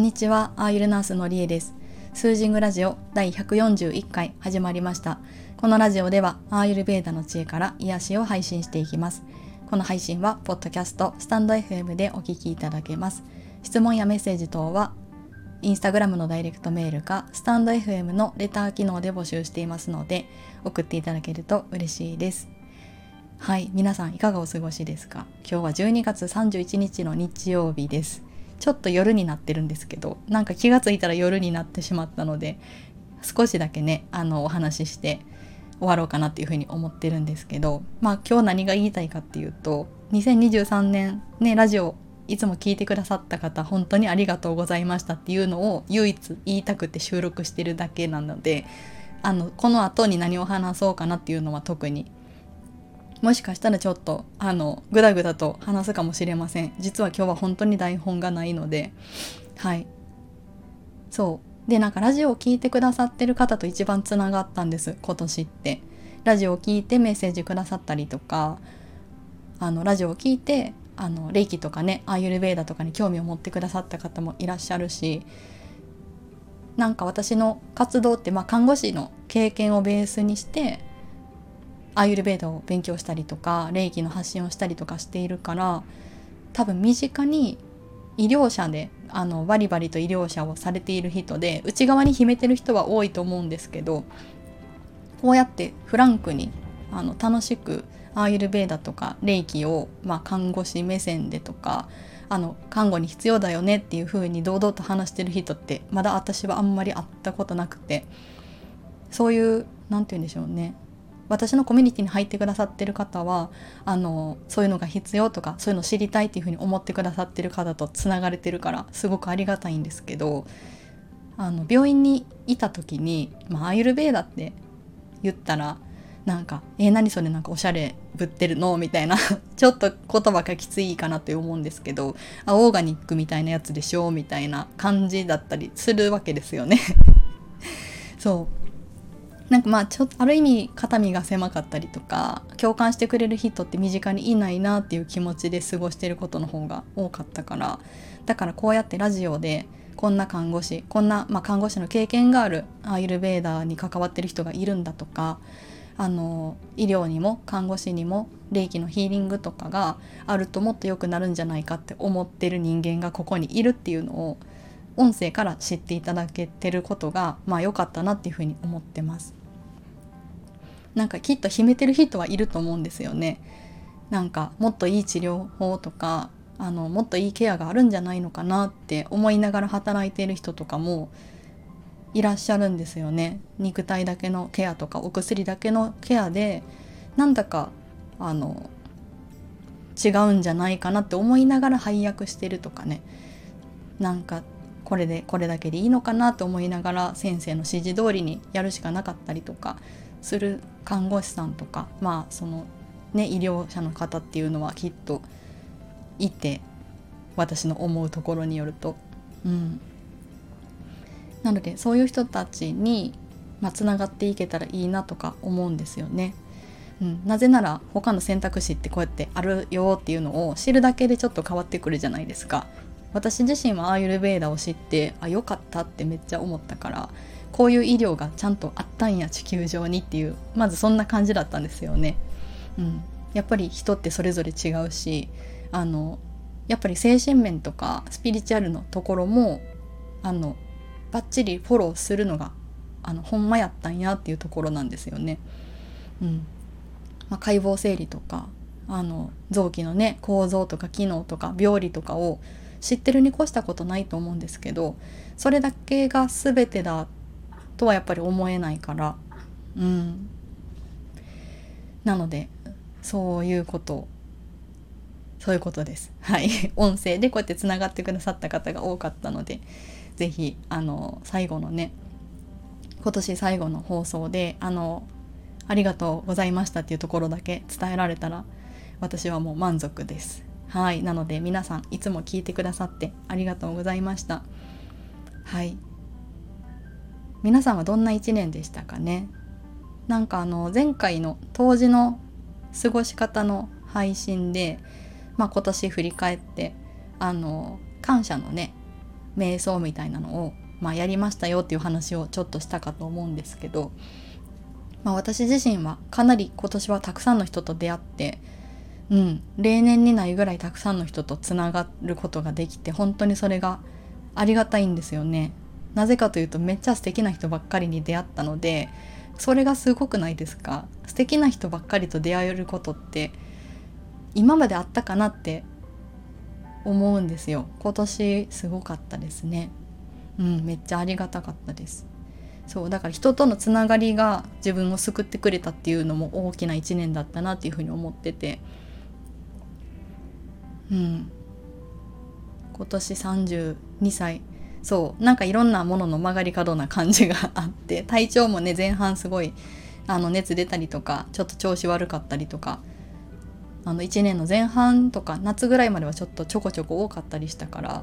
んにちは、アーユルナースのりえです。スージングラジオ第141回始まりました。このラジオでは、アーユルベーダの知恵から癒しを配信していきます。この配信は、ポッドキャスト、スタンド FM でお聞きいただけます。質問やメッセージ等は、インスタグラムのダイレクトメールか、スタンド FM のレター機能で募集していますので、送っていただけると嬉しいです。はい、皆さんいかがお過ごしですか？今日は12月31日の日曜日です。ちょっと夜になってるんですけど、なんか気がついたら夜になってしまったので、少しだけね、あの、お話しして終わろうかなっていうふうに思ってるんですけど、まあ今日何が言いたいかっていうと、2023年ね、ラジオいつも聞いてくださった方、本当にありがとうございましたっていうのを唯一言いたくて収録してるだけなので、あの、この後に何を話そうかなっていうのは特にもしかしたらちょっとあのグダグダと話すかもしれません。実は今日は本当に台本がないので。はい。そう。でなんかラジオを聴いてくださってる方と一番つながったんです。今年って。ラジオを聴いてメッセージくださったりとか。あのラジオを聴いてあの霊気とかねアーユルベーダとかに興味を持ってくださった方もいらっしゃるし。なんか私の活動って、まあ、看護師の経験をベースにしてアーユルベーダを勉強したりとか霊気の発信をしたりとかしているから多分身近に医療者であのバリバリと医療者をされている人で内側に秘めてる人は多いと思うんですけどこうやってフランクにあの楽しくアーユルベーダとか霊気を、まあ、看護師目線でとかあの看護に必要だよねっていう風に堂々と話してる人ってまだ私はあんまり会ったことなくてそういう何て言うんでしょうね。私のコミュニティに入ってくださってる方はあのそういうのが必要とかそういうの知りたいっていうふうに思ってくださってる方とつながれてるからすごくありがたいんですけどあの病院にいた時に、まあ、アイルベーダって言ったらなんか「えー、何それなんかおしゃれぶってるの?」みたいな ちょっと言葉がきついかなって思うんですけど「あオーガニックみたいなやつでしょ」みたいな感じだったりするわけですよね。そう。なんかまあちょある意味肩身が狭かったりとか共感してくれる人って身近にいないなっていう気持ちで過ごしてることの方が多かったからだからこうやってラジオでこんな看護師こんな、まあ、看護師の経験があるアイルベーダーに関わってる人がいるんだとかあの医療にも看護師にも霊気のヒーリングとかがあるともっと良くなるんじゃないかって思ってる人間がここにいるっていうのを音声から知っていただけてることがまあ良かったなっていうふうに思ってます。なんかきっと秘めてる人はいると思うんですよね。なんかもっといい治療法とかあのもっといいケアがあるんじゃないのかなって思いながら働いている人とかもいらっしゃるんですよね。肉体だけのケアとかお薬だけのケアでなんだかあの違うんじゃないかなって思いながら配薬してるとかねなんかこれでこれだけでいいのかなと思いながら先生の指示通りにやるしかなかったりとかする看護師さんとかまあそのね医療者の方っていうのはきっといて私の思うところによると。うん、なのでそういう人たちにつながっていけたらいいなとか思うんですよね。うん、なぜなら他の選択肢ってこうやってあるよっていうのを知るだけでちょっと変わってくるじゃないですか。私自身はアーユルベーダを知ってあよかったってめっちゃ思ったからこういう医療がちゃんとあったんや地球上にっていうまずそんな感じだったんですよね。うん、やっぱり人ってそれぞれ違うしあのやっぱり精神面とかスピリチュアルのところもあのバッチリフォローするのがあのほんまやったんやっていうところなんですよね。うんまあ、解剖整理とかあの臓器のね構造とか機能とか病理とかを知ってるに越したことないと思うんですけどそれだけが全てだとはやっぱり思えないから。うん。なのでそういうこと。そういうことです。はい。音声でこうやってつながってくださった方が多かったので是非あの最後のね今年最後の放送であのありがとうございましたっていうところだけ伝えられたら私はもう満足です。はい。なので皆さんいつも聞いてくださってありがとうございました。はい。皆さんはどんな1年でしたかね？なんかあの前回の当時の過ごし方の配信で、まあ、今年振り返ってあの感謝のね瞑想みたいなのを、まあ、やりましたよっていう話をちょっとしたかと思うんですけど、まあ、私自身はかなり今年はたくさんの人と出会ってうん、例年にないぐらいたくさんの人とつながることができて本当にそれがありがたいんですよね。なぜかというとめっちゃ素敵な人ばっかりに出会ったのでそれがすごくないですか？素敵な人ばっかりと出会えることって今まであったかなって思うんですよ。今年すごかったですね。うんめっちゃありがたかったです。そうだから人とのつながりが自分を救ってくれたっていうのも大きな一年だったなっていうふうに思っててうん。今年32歳そうなんかいろんなものの曲がり角な感じがあって 体調もね前半すごいあの熱出たりとかちょっと調子悪かったりとかあの1年の前半とか夏ぐらいまではちょっとちょこちょこ多かったりしたから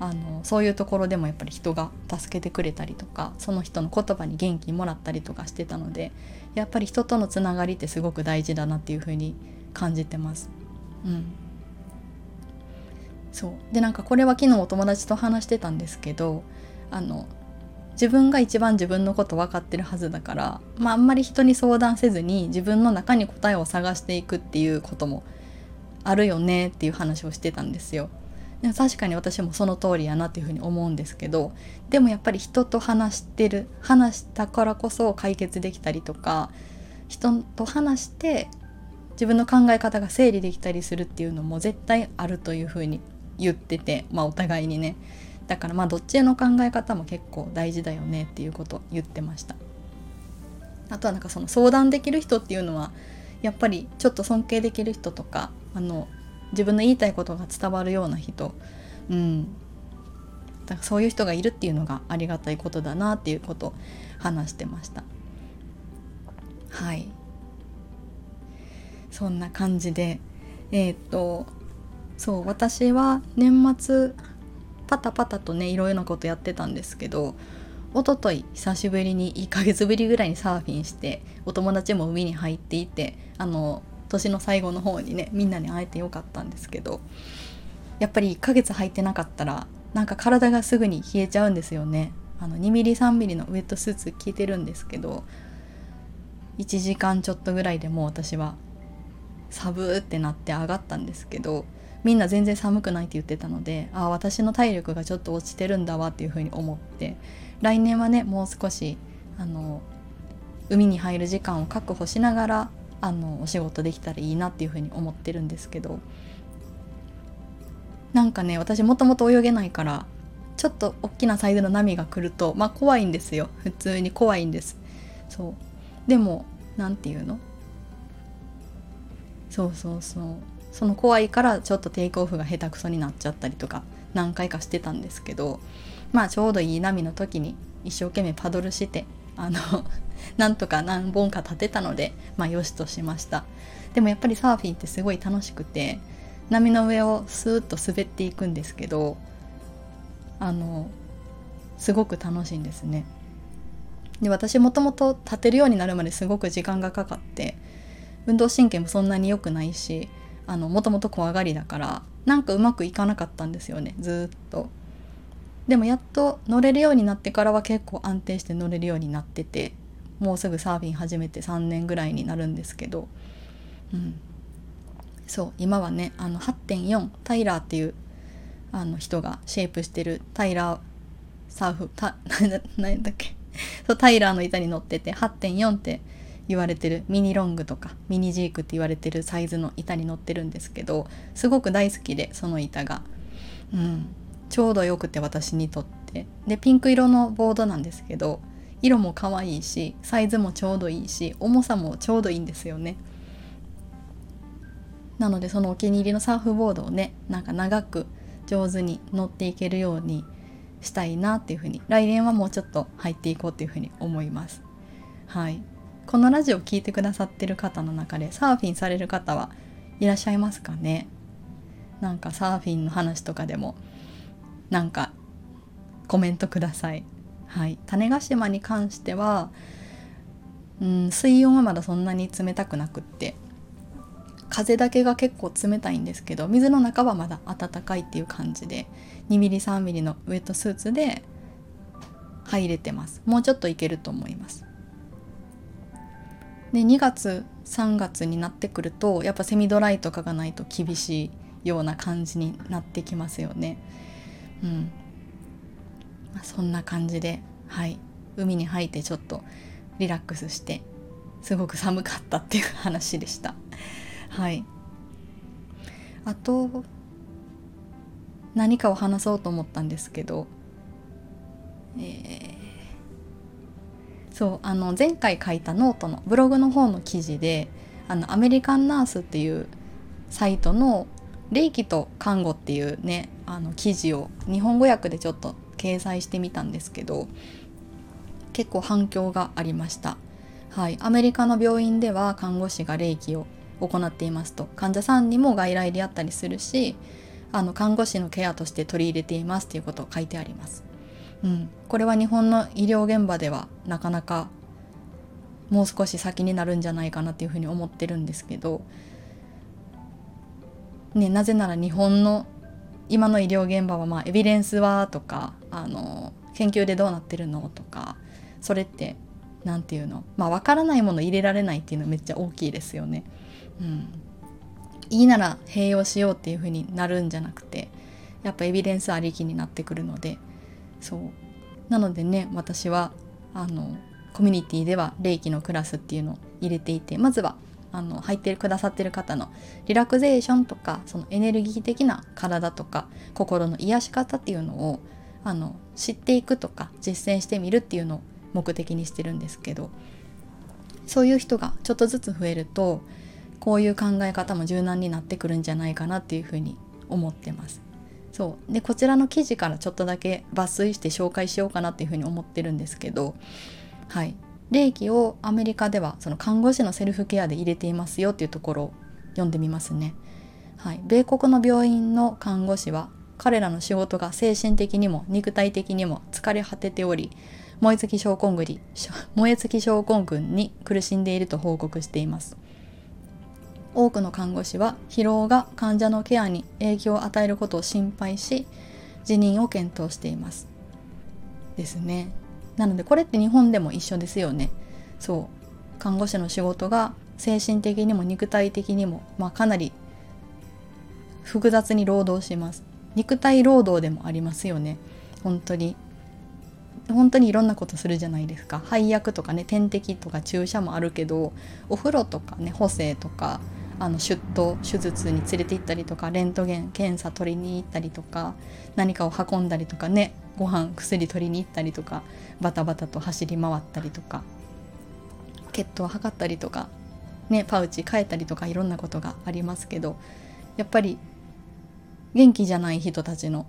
あのそういうところでもやっぱり人が助けてくれたりとかその人の言葉に元気もらったりとかしてたのでやっぱり人とのつながりってすごく大事だなっていうふうに感じてます。うんそうでなんかこれは昨日お友達と話してたんですけどあの自分が一番自分のこと分かってるはずだから、まあ、あんまり人に相談せずに自分の中に答えを探していくっていうこともあるよねっていう話をしてたんですよ。でも確かに私もその通りやなっていうふうに思うんですけどでもやっぱり人と話してる話したからこそ解決できたりとか人と話して自分の考え方が整理できたりするっていうのも絶対あるというふうに言っててまあお互いにね。だからまあどっちの考え方も結構大事だよねっていうことを言ってました。あとはなんかその相談できる人っていうのはやっぱりちょっと尊敬できる人とかあの自分の言いたいことが伝わるような人。うん。だからそういう人がいるっていうのがありがたいことだなっていうことを話してました。はい。そんな感じでえっ、とそう私は年末パタパタとねいろいろなことやってたんですけど一昨日久しぶりに1ヶ月ぶりぐらいにサーフィンしてお友達も海に入っていてあの年の最後の方にねみんなに会えてよかったんですけどやっぱり1ヶ月入ってなかったらなんか体がすぐに冷えちゃうんですよね。あの 2mm3mm のウェットスーツ着てるんですけど1時間ちょっとぐらいでもう私はサブってなって上がったんですけどみんな全然寒くないって言ってたのでああ私の体力がちょっと落ちてるんだわっていうふうに思って来年はねもう少しあの海に入る時間を確保しながらあのお仕事できたらいいなっていうふうに思ってるんですけどなんかね私もともと泳げないからちょっと大きなサイズの波が来るとまあ怖いんですよ。普通に怖いんです。そう。でも何て言うの？そうそうそう。その怖いからちょっとテイクオフが下手くそになっちゃったりとか何回かしてたんですけどまあちょうどいい波の時に一生懸命パドルしてあの なんとか何本か立てたのでまあよしとしました。でもやっぱりサーフィンってすごい楽しくて波の上をスーッと滑っていくんですけどあのすごく楽しいんですね。で私もともと立てるようになるまですごく時間がかかって運動神経もそんなに良くないしあのもともと怖がりだからなんかうまくいかなかったんですよね。ずっと。でもやっと乗れるようになってからは結構安定して乗れるようになっててもうすぐサーフィン始めて3年ぐらいになるんですけど、うん、そう今はねあの8.4タイラーっていうあの人がシェイプしてるタイラーサーフタ 何だっけ。そうタイラーの板に乗ってて8.4って言われてるミニロングとかミニジークって言われてるサイズの板に乗ってるんですけどすごく大好きでその板が、うん、ちょうどよくて私にとって。でピンク色のボードなんですけど色も可愛いしサイズもちょうどいいし重さもちょうどいいんですよね。なのでそのお気に入りのサーフボードをねなんか長く上手に乗っていけるようにしたいなっていうふうに来年はもうちょっと入っていこうっていうふうに思います。はい。このラジオ聴いてくださってる方の中でサーフィンされる方はいらっしゃいますかね？なんかサーフィンの話とかでもなんかコメントください。はい、種子島に関しては、うん、水温はまだそんなに冷たくなくって風だけが結構冷たいんですけど水の中はまだ暖かいっていう感じで 2mm3mm のウエットスーツで入れてます。もうちょっといけると思います。で2月3月になってくるとやっぱセミドライとかがないと厳しいような感じになってきますよね。うん、まあ、そんな感じではい。海に入ってちょっとリラックスしてすごく寒かったっていう話でした。はい。あと何かを話そうと思ったんですけどえー、そうあの前回書いたノートのブログの方の記事であの American Nurse っていうサイトの「霊気と看護」っていうねあの記事を日本語訳でちょっと掲載してみたんですけど結構反響がありました。はい、アメリカの病院では看護師が霊気を行っていますと患者さんにも外来であったりするしあの看護師のケアとして取り入れていますということを書いてあります。うん、これは日本の医療現場ではなかなかもう少し先になるんじゃないかなっていうふうに思ってるんですけど、ね、なぜなら日本の今の医療現場はまあエビデンスはとかあの研究でどうなってるのとかそれって何て言うの？まあ分からないもの入れられないっていうのめっちゃ大きいですよね。うん、いいなら併用しようっていう風になるんじゃなくてやっぱエビデンスありきになってくるのでそうなのでね私はあのコミュニティでは霊気のクラスっていうのを入れていてまずはあの入ってくださってる方のリラクゼーションとかそのエネルギー的な体とか心の癒し方っていうのをあの知っていくとか実践してみるっていうのを目的にしてるんですけどそういう人がちょっとずつ増えるとこういう考え方も柔軟になってくるんじゃないかなっていうふうに思ってます。そう。でこちらの記事からちょっとだけ抜粋して紹介しようかなっていうふうに思ってるんですけどはい。霊気をアメリカではその看護師のセルフケアで入れていますよっていうところを読んでみますね。はい、米国の病院の看護師は彼らの仕事が精神的にも肉体的にも疲れ果てており燃え尽き症候群 燃え尽き症候群に苦しんでいると報告しています。多くの看護師は疲労が患者のケアに影響を与えることを心配し辞任を検討しています。ですね。なのでこれって日本でも一緒ですよね。そう。看護師の仕事が精神的にも肉体的にも、まあ、かなり複雑に労働します。肉体労働でもありますよね。本当に。本当にいろんなことするじゃないですか。配薬とかね点滴とか注射もあるけどお風呂とかね補正とかあの出頭手術に連れて行ったりとかレントゲン検査取りに行ったりとか何かを運んだりとかねご飯薬取りに行ったりとかバタバタと走り回ったりとか血糖を測ったりとかねパウチ変えたりとかいろんなことがありますけどやっぱり元気じゃない人たちの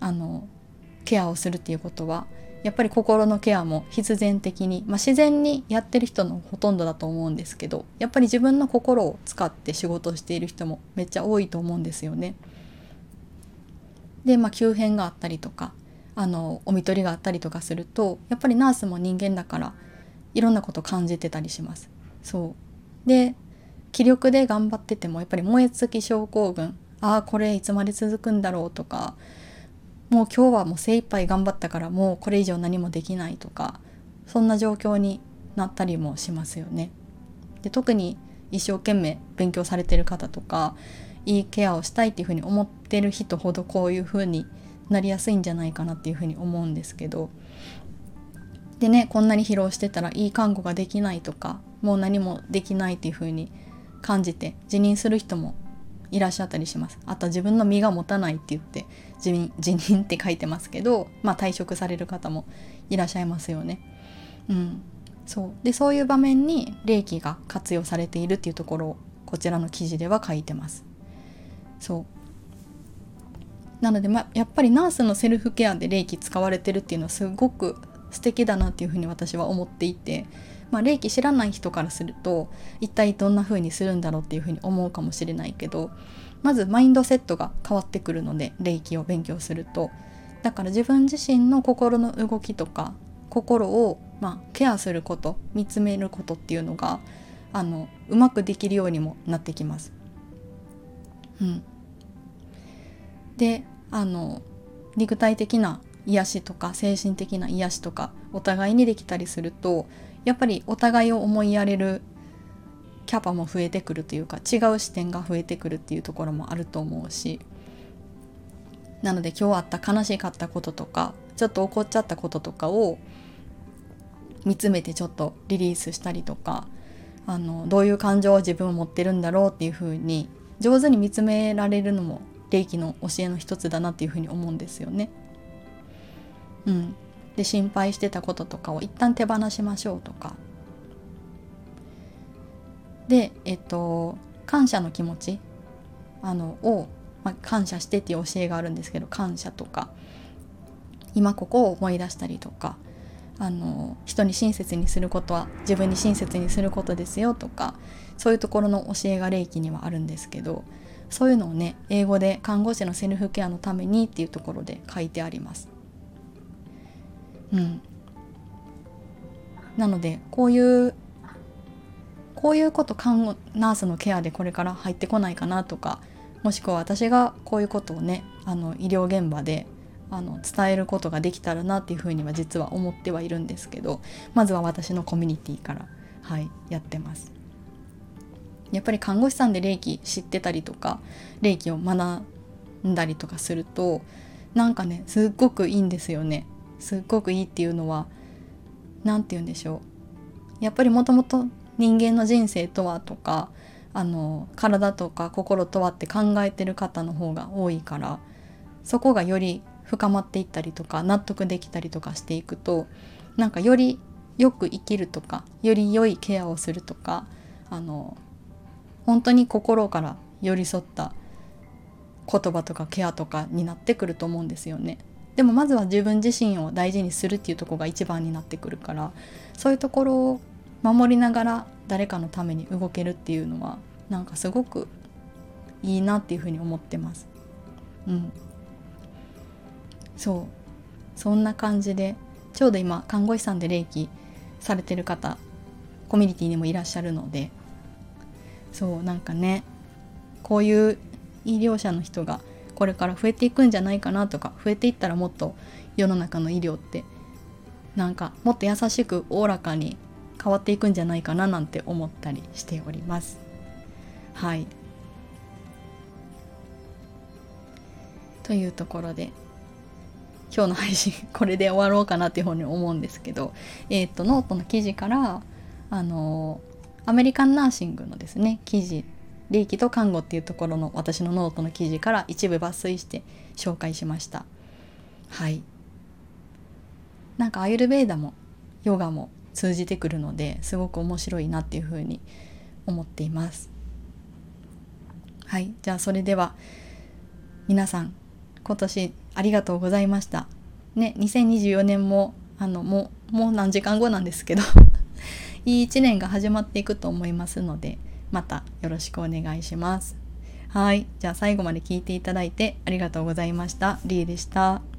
あのケアをするっていうことはやっぱり心のケアも必然的に、まあ、自然にやってる人のほとんどだと思うんですけどやっぱり自分の心を使って仕事をしている人もめっちゃ多いと思うんですよね。で、まあ、急変があったりとかあのお見取りがあったりとかするとやっぱりナースも人間だからいろんなこと感じてたりします。そうで気力で頑張っててもやっぱり燃え尽き症候群ああこれいつまで続くんだろうとかもう今日はもう精一杯頑張ったからもうこれ以上何もできないとかそんな状況になったりもしますよね。で特に一生懸命勉強されてる方とかいいケアをしたいっていうふうに思ってる人ほどこういうふうになりやすいんじゃないかなっていうふうに思うんですけどでねこんなに疲労してたらいい看護ができないとかもう何もできないっていうふうに感じて辞任する人もいらっしゃったりしますあと自分の身が持たないって言って辞任辞任って書いてますけど、まあ、退職される方もいらっしゃいますよね。うん、そうでそういう場面に霊気が活用されているっていうところをこちらの記事では書いてます。そうなので、ま、やっぱりナースのセルフケアで霊気使われてるっていうのはすごく素敵だなっていうふうに私は思っていてまあ、霊気知らない人からすると一体どんな風にするんだろうっていう風に思うかもしれないけどまずマインドセットが変わってくるので霊気を勉強するとだから自分自身の心の動きとか心をまあケアすること見つめることっていうのがあのうまくできるようにもなってきます。うん、であの肉体的な癒しとか精神的な癒しとかお互いにできたりするとやっぱりお互いを思いやれるキャパも増えてくるというか違う視点が増えてくるっていうところもあると思うしなので今日あった悲しかったこととかちょっと怒っちゃったこととかを見つめてちょっとリリースしたりとかあのどういう感情を自分を持ってるんだろうっていうふうに上手に見つめられるのも霊気の教えの一つだなっていうふうに思うんですよね。うん、で心配してたこととかを一旦手放しましょうとか。でえっと感謝の気持ち。あのを、まあ、感謝してっていう教えがあるんですけど感謝とか。今ここを思い出したりとか。あの人に親切にすることは自分に親切にすることですよとか。そういうところの教えが霊気にはあるんですけど。そういうのをね英語で看護師のセルフケアのためにっていうところで書いてあります。うん、なのでこういうこういうこと看護ナースのケアでこれから入ってこないかなとかもしくは私がこういうことをねあの医療現場であの伝えることができたらなっていうふうには実は思ってはいるんですけどまずは私のコミュニティから、はい、やってます。やっぱり看護師さんで霊気知ってたりとか霊気を学んだりとかするとなんかねすっごくいいんですよね。すっごくいいっていうのは何て言うんでしょうやっぱりもともと人間の人生とはとかあの体とか心とはって考えてる方の方が多いからそこがより深まっていったりとか納得できたりとかしていくとなんかよりよく生きるとかより良いケアをするとかあの本当に心から寄り添った言葉とかケアとかになってくると思うんですよね。でもまずは自分自身を大事にするっていうとこが一番になってくるからそういうところを守りながら誰かのために動けるっていうのはなんかすごくいいなっていうふうに思ってます。うん、そうそんな感じでちょうど今看護師さんで霊気されてる方コミュニティにもいらっしゃるのでそうなんかねこういう医療者の人がこれから増えていくんじゃないかなとか増えていったらもっと世の中の医療ってなんかもっと優しくおおらかに変わっていくんじゃないかななんて思ったりしております。はい。というところで今日の配信これで終わろうかなっていうふうに思うんですけど、えっ、とノートの記事からあの American Nursing のですね記事霊気と看護っていうところの私のノートの記事から一部抜粋して紹介しました。はい。なんかアユルベーダもヨガも通じてくるのですごく面白いなっていうふうに思っています。はい。じゃあそれでは皆さん今年ありがとうございました。ね、2024年も、あの、もう、もう何時間後なんですけど いい一年が始まっていくと思いますので、またよろしくお願いします。はい。じゃあ最後まで聞いていただいてありがとうございました。リーでした。